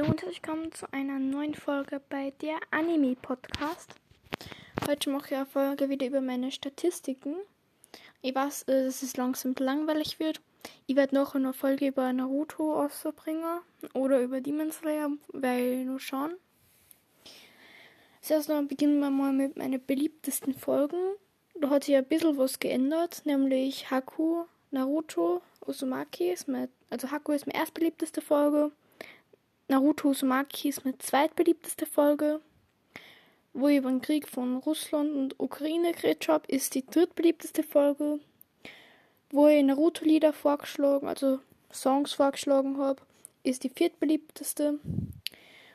Hallo und herzlich willkommen zu einer neuen Folge bei der Anime Podcast. Heute mache ich eine Folge wieder über meine Statistiken. Ich weiß, äh, dass es langsam langweilig wird. Ich werde noch eine Folge über Naruto rausbringen oder über Demon Slayer, weil nur schauen. Zuerst noch beginnen wir mal mit meinen beliebtesten Folgen. Da hat sich ein bisschen was geändert, nämlich Haku, Naruto, Uzumaki ist mein, also Haku ist meine erstbeliebteste Folge. Naruto Uzumaki ist meine zweitbeliebteste Folge. Wo ich über den Krieg von Russland und Ukraine geredet habe, ist die drittbeliebteste Folge. Wo ich Naruto-Lieder vorgeschlagen, also Songs vorgeschlagen habe, ist die viertbeliebteste.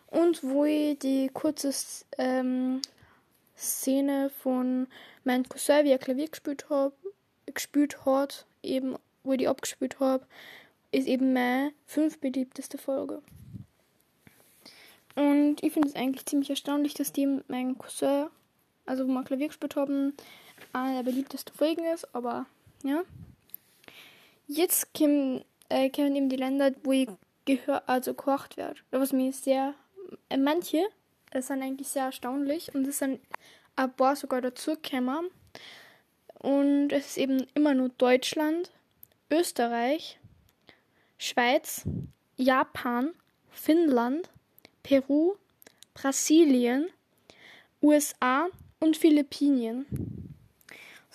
Und wo ich die kurze ähm, Szene von meinem Cousin, wie er Klavier gespielt, hab, gespielt hat, eben, wo ich die abgespielt habe, ist eben meine fünftbeliebteste Folge. Und ich finde es eigentlich ziemlich erstaunlich, dass die mein Cousin, also wo wir Klavier gespielt haben, eine der beliebtesten Folgen ist, aber ja. Jetzt äh, kommen eben die Länder, wo ich gehör, also gekocht werde. Was mir sehr, äh, manche äh, sind eigentlich sehr erstaunlich und es sind ein paar sogar dazugekommen. Und es ist eben immer nur Deutschland, Österreich, Schweiz, Japan, Finnland, Peru, Brasilien, USA und Philippinen.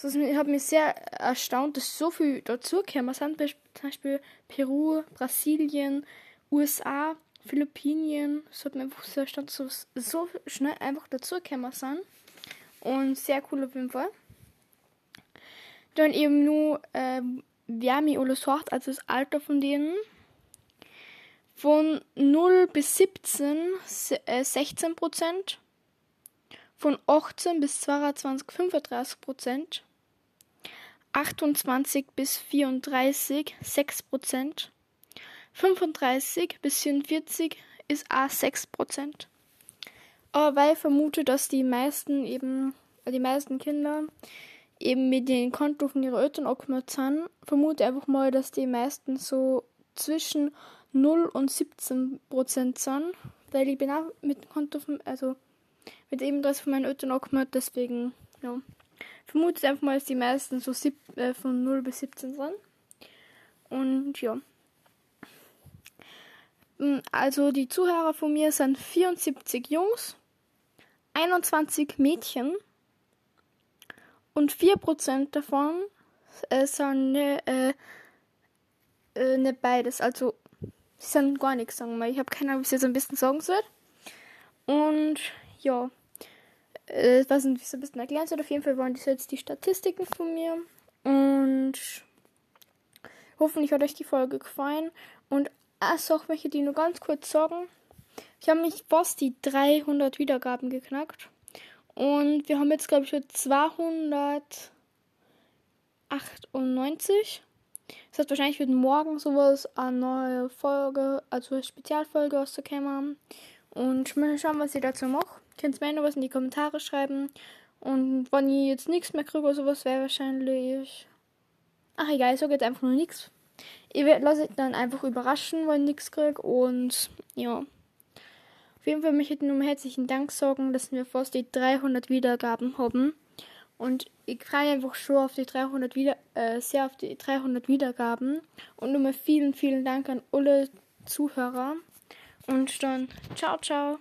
Ich habe mich sehr erstaunt, dass so viel dazugekommen sind. Zum Beispiel Peru, Brasilien, USA, Philippinen. Es hat mir einfach sehr erstaunt, dass so schnell einfach dazugekommen sind. Und sehr cool auf jeden Fall. Dann eben nur, äh, mich alles sagt, also das Alter von denen. Von 0 bis 17 16 Prozent. Von 18 bis 22 35 Prozent. 28 bis 34 6 Prozent. 35 bis 44 ist auch 6 Prozent. Aber weil ich vermute, dass die meisten eben, die meisten Kinder eben mit den Konto von ihren Eltern angemeldet sind, vermute einfach mal, dass die meisten so zwischen 0 und 17 Prozent sind, weil ich bin auch mit dem Konto von, also mit eben das von meinen Eltern angemeldet, deswegen, ja. Vermute einfach mal, dass die meisten so sieb, äh, von 0 bis 17 sind. Und ja. Hm, also die Zuhörer von mir sind 74 Jungs, 21 Mädchen und 4% davon äh, sind äh, äh, nicht beides. Also sie sind gar nichts, sagen wir. Ich habe keine Ahnung, wie ich jetzt ein bisschen sagen soll. Und ja, äh, wie ich es ein bisschen erklären soll. Auf jeden Fall waren das jetzt die Statistiken von mir. Und hoffentlich hat euch die Folge gefallen. Und eine Sache möchte ich nur ganz kurz sagen. Ich habe mich fast die 300 Wiedergaben geknackt. Und wir haben jetzt, glaube ich, schon 298. Das heißt, wahrscheinlich wird morgen sowas eine neue Folge, also eine Spezialfolge rauszukommen. Und mal schauen, was ich dazu mache. Könnt mir noch was in die Kommentare schreiben. Und wenn ich jetzt nichts mehr kriege oder sowas, wäre wahrscheinlich. Ach egal, ich sage jetzt einfach nur nichts. Ich lasse mich dann einfach überraschen, wenn ich nichts kriege. Und ja. Auf jeden Fall möchte ich nur herzlichen Dank sagen, dass wir fast die 300 Wiedergaben haben. Und ich freue mich einfach schon auf die 300 Wieder äh, sehr auf die 300 Wiedergaben. Und nochmal vielen, vielen Dank an alle Zuhörer. Und dann ciao, ciao.